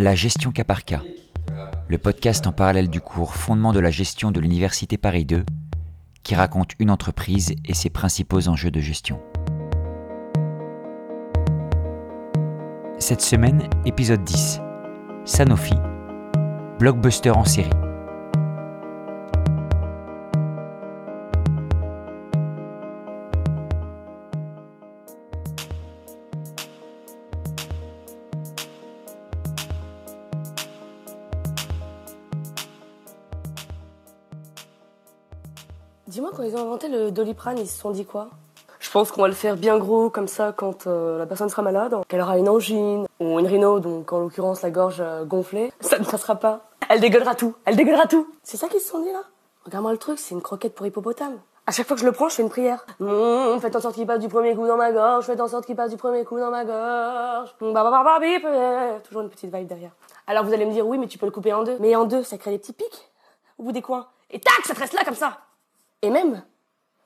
La gestion cas par cas, le podcast en parallèle du cours Fondement de la gestion de l'Université Paris 2, qui raconte une entreprise et ses principaux enjeux de gestion. Cette semaine, épisode 10. Sanofi, blockbuster en série. Dis-moi, quand ils ont inventé le doliprane, ils se sont dit quoi? Je pense qu'on va le faire bien gros, comme ça, quand euh, la personne sera malade, qu'elle aura une angine ou une rhino, donc en l'occurrence la gorge euh, gonflée, ça ne passera pas. Elle dégueulera tout, elle dégueulera tout. C'est ça qu'ils se sont dit là? Regarde-moi le truc, c'est une croquette pour hippopotame. À chaque fois que je le prends, je fais une prière. Mmh, faites en sorte qu'il passe du premier coup dans ma gorge, faites en sorte qu'il passe du premier coup dans ma gorge. Mmh, bah, bah, bah, bip, euh, Toujours une petite vibe derrière. Alors vous allez me dire, oui, mais tu peux le couper en deux. Mais en deux, ça crée des petits pics au bout des coins. Et tac, ça te reste là comme ça. Et même,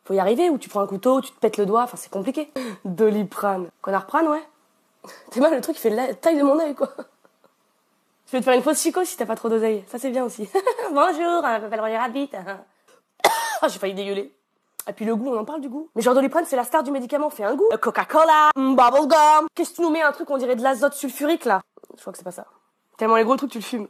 faut y arriver, ou tu prends un couteau, tu te pètes le doigt, enfin c'est compliqué. Doliprane. Connard-prane, ouais. T'es mal, le truc il fait la taille de mon œil, quoi. Je vais te faire une fausse chico si t'as pas trop d'oseille. Ça c'est bien aussi. Bonjour, je m'appelle Roger Rabbit. Ah, j'ai failli dégueuler. Et puis le goût, on en parle du goût. Mais genre Doliprane, c'est la star du médicament, fait un goût. Euh, Coca-Cola, mm, bubblegum. Qu'est-ce que tu nous mets un truc, on dirait de l'azote sulfurique, là? Je crois que c'est pas ça. Tellement les gros trucs, tu le fumes.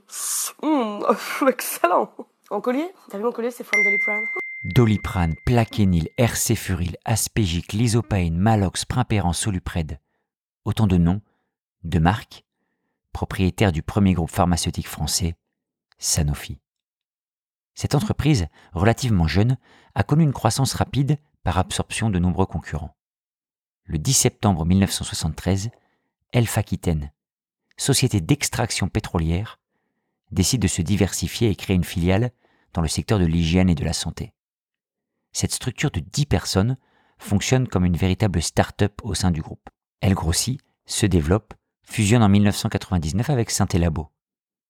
Mmh, excellent. En collier? T'as vu mon collier, c'est forme Doliprane. Doliprane, plaquenil, RC-furil, aspégique, lysopaïne, malox, primpéran, solupred. Autant de noms, de marques, propriétaires du premier groupe pharmaceutique français, Sanofi. Cette entreprise, relativement jeune, a connu une croissance rapide par absorption de nombreux concurrents. Le 10 septembre 1973, Elf Aquitaine, société d'extraction pétrolière, décide de se diversifier et créer une filiale dans le secteur de l'hygiène et de la santé. Cette structure de 10 personnes fonctionne comme une véritable start-up au sein du groupe. Elle grossit, se développe, fusionne en 1999 avec Saint-Elabo.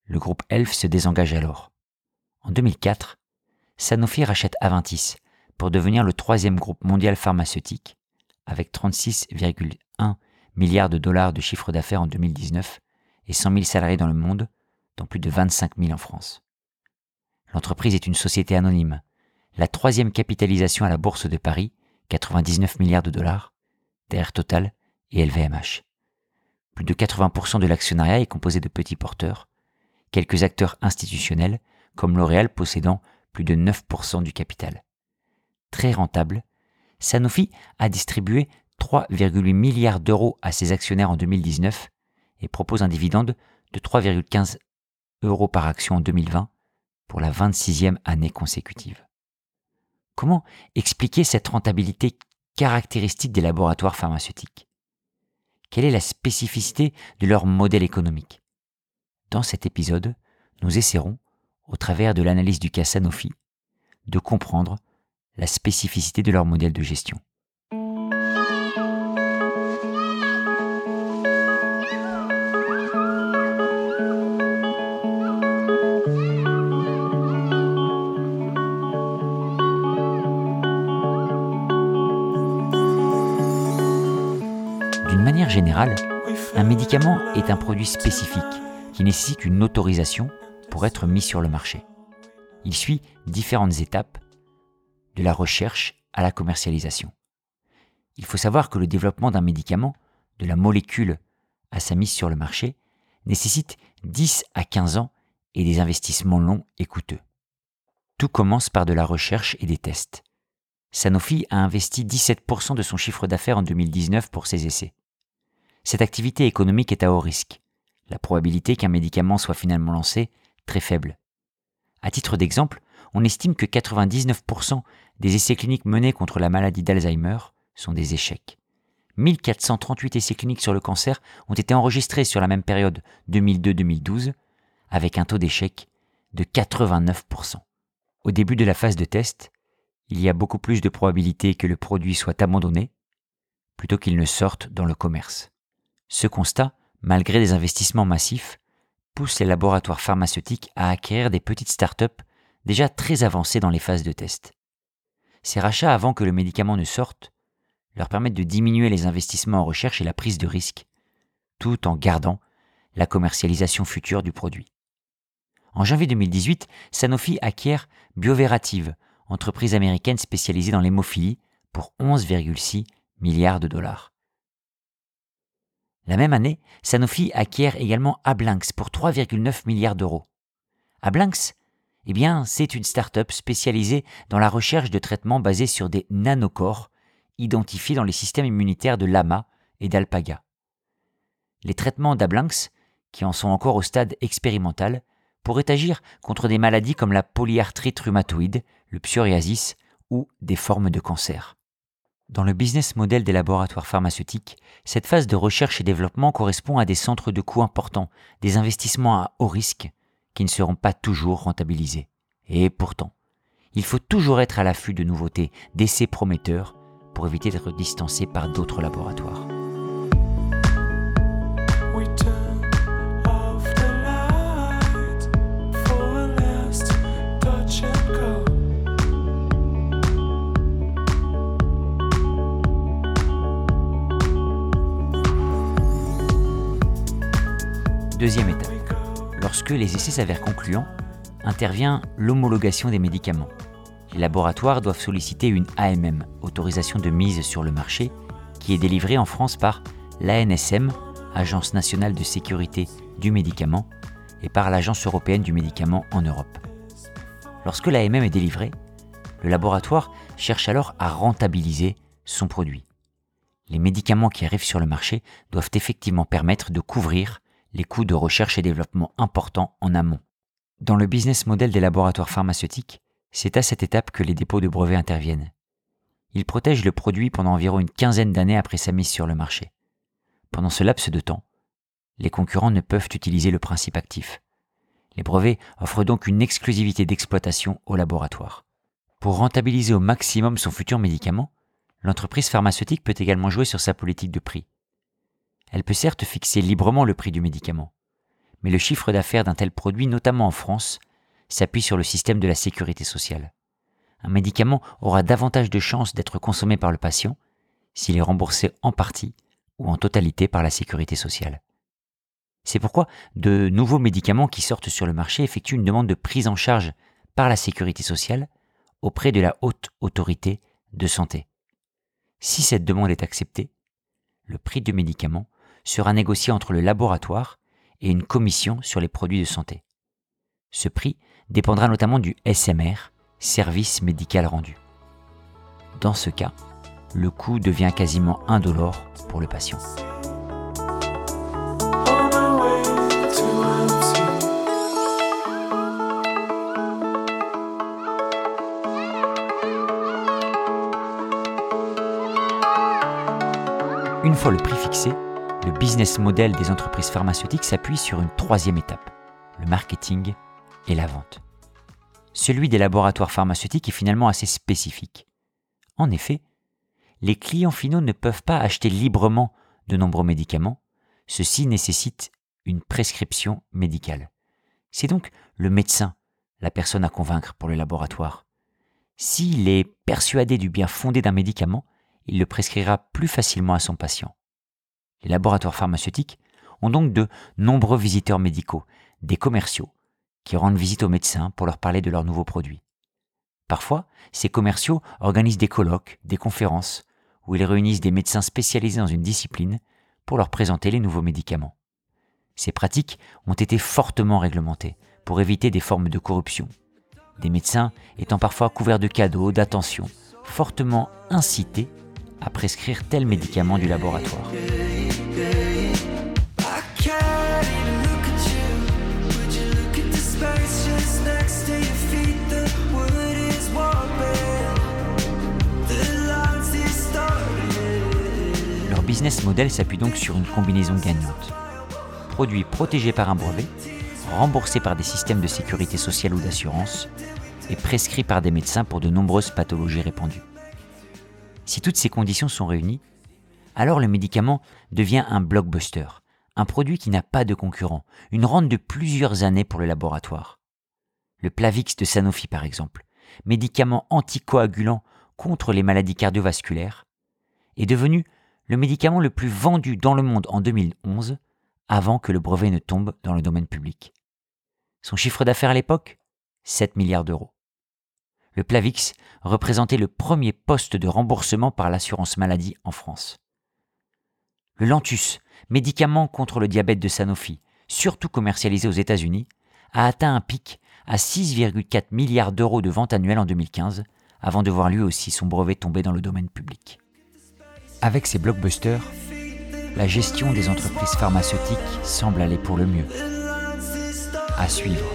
Le groupe Elf se désengage alors. En 2004, Sanofi rachète Aventis pour devenir le troisième groupe mondial pharmaceutique, avec 36,1 milliards de dollars de chiffre d'affaires en 2019 et 100 000 salariés dans le monde, dont plus de 25 000 en France. L'entreprise est une société anonyme, la troisième capitalisation à la bourse de Paris, 99 milliards de dollars, derrière Total et LVMH. Plus de 80% de l'actionnariat est composé de petits porteurs, quelques acteurs institutionnels, comme L'Oréal possédant plus de 9% du capital. Très rentable, Sanofi a distribué 3,8 milliards d'euros à ses actionnaires en 2019 et propose un dividende de 3,15 euros par action en 2020 pour la 26e année consécutive. Comment expliquer cette rentabilité caractéristique des laboratoires pharmaceutiques? Quelle est la spécificité de leur modèle économique? Dans cet épisode, nous essaierons, au travers de l'analyse du cas Sanofi, de comprendre la spécificité de leur modèle de gestion. Manière générale, un médicament est un produit spécifique qui nécessite une autorisation pour être mis sur le marché. Il suit différentes étapes de la recherche à la commercialisation. Il faut savoir que le développement d'un médicament, de la molécule à sa mise sur le marché, nécessite 10 à 15 ans et des investissements longs et coûteux. Tout commence par de la recherche et des tests. Sanofi a investi 17% de son chiffre d'affaires en 2019 pour ses essais. Cette activité économique est à haut risque. La probabilité qu'un médicament soit finalement lancé, très faible. À titre d'exemple, on estime que 99% des essais cliniques menés contre la maladie d'Alzheimer sont des échecs. 1438 essais cliniques sur le cancer ont été enregistrés sur la même période 2002-2012, avec un taux d'échec de 89%. Au début de la phase de test, il y a beaucoup plus de probabilités que le produit soit abandonné plutôt qu'il ne sorte dans le commerce. Ce constat, malgré des investissements massifs, pousse les laboratoires pharmaceutiques à acquérir des petites startups déjà très avancées dans les phases de test. Ces rachats avant que le médicament ne sorte leur permettent de diminuer les investissements en recherche et la prise de risque, tout en gardant la commercialisation future du produit. En janvier 2018, Sanofi acquiert Bioverative, entreprise américaine spécialisée dans l'hémophilie, pour 11,6 milliards de dollars. La même année, Sanofi acquiert également Ablinx pour 3,9 milliards d'euros. Ablinx, eh c'est une start-up spécialisée dans la recherche de traitements basés sur des nanocorps identifiés dans les systèmes immunitaires de Lama et d'Alpaga. Les traitements d'Ablinx, qui en sont encore au stade expérimental, pourraient agir contre des maladies comme la polyarthrite rhumatoïde, le psoriasis ou des formes de cancer. Dans le business model des laboratoires pharmaceutiques, cette phase de recherche et développement correspond à des centres de coûts importants, des investissements à haut risque qui ne seront pas toujours rentabilisés. Et pourtant, il faut toujours être à l'affût de nouveautés, d'essais prometteurs, pour éviter d'être distancé par d'autres laboratoires. Les essais s'avèrent concluants, intervient l'homologation des médicaments. Les laboratoires doivent solliciter une AMM, autorisation de mise sur le marché, qui est délivrée en France par l'ANSM, Agence nationale de sécurité du médicament, et par l'Agence européenne du médicament en Europe. Lorsque l'AMM est délivrée, le laboratoire cherche alors à rentabiliser son produit. Les médicaments qui arrivent sur le marché doivent effectivement permettre de couvrir les coûts de recherche et développement importants en amont. Dans le business model des laboratoires pharmaceutiques, c'est à cette étape que les dépôts de brevets interviennent. Ils protègent le produit pendant environ une quinzaine d'années après sa mise sur le marché. Pendant ce laps de temps, les concurrents ne peuvent utiliser le principe actif. Les brevets offrent donc une exclusivité d'exploitation au laboratoire. Pour rentabiliser au maximum son futur médicament, l'entreprise pharmaceutique peut également jouer sur sa politique de prix. Elle peut certes fixer librement le prix du médicament, mais le chiffre d'affaires d'un tel produit, notamment en France, s'appuie sur le système de la sécurité sociale. Un médicament aura davantage de chances d'être consommé par le patient s'il est remboursé en partie ou en totalité par la sécurité sociale. C'est pourquoi de nouveaux médicaments qui sortent sur le marché effectuent une demande de prise en charge par la sécurité sociale auprès de la haute autorité de santé. Si cette demande est acceptée, le prix du médicament sera négocié entre le laboratoire et une commission sur les produits de santé. Ce prix dépendra notamment du SMR, service médical rendu. Dans ce cas, le coût devient quasiment indolore pour le patient. Une fois le prix fixé, le business model des entreprises pharmaceutiques s'appuie sur une troisième étape, le marketing et la vente. Celui des laboratoires pharmaceutiques est finalement assez spécifique. En effet, les clients finaux ne peuvent pas acheter librement de nombreux médicaments, ceci nécessite une prescription médicale. C'est donc le médecin, la personne à convaincre pour le laboratoire. S'il est persuadé du bien fondé d'un médicament, il le prescrira plus facilement à son patient. Les laboratoires pharmaceutiques ont donc de nombreux visiteurs médicaux, des commerciaux, qui rendent visite aux médecins pour leur parler de leurs nouveaux produits. Parfois, ces commerciaux organisent des colloques, des conférences, où ils réunissent des médecins spécialisés dans une discipline pour leur présenter les nouveaux médicaments. Ces pratiques ont été fortement réglementées pour éviter des formes de corruption, des médecins étant parfois couverts de cadeaux, d'attention, fortement incités à prescrire tel médicament du laboratoire. Business model s'appuie donc sur une combinaison gagnante. Produits protégés par un brevet, remboursés par des systèmes de sécurité sociale ou d'assurance, et prescrits par des médecins pour de nombreuses pathologies répandues. Si toutes ces conditions sont réunies, alors le médicament devient un blockbuster, un produit qui n'a pas de concurrent, une rente de plusieurs années pour le laboratoire. Le Plavix de Sanofi par exemple, médicament anticoagulant contre les maladies cardiovasculaires, est devenu le médicament le plus vendu dans le monde en 2011 avant que le brevet ne tombe dans le domaine public. Son chiffre d'affaires à l'époque 7 milliards d'euros. Le Plavix représentait le premier poste de remboursement par l'assurance maladie en France. Le Lantus, médicament contre le diabète de Sanofi, surtout commercialisé aux États-Unis, a atteint un pic à 6,4 milliards d'euros de ventes annuelles en 2015, avant de voir lui aussi son brevet tomber dans le domaine public. Avec ces blockbusters, la gestion des entreprises pharmaceutiques semble aller pour le mieux. À suivre.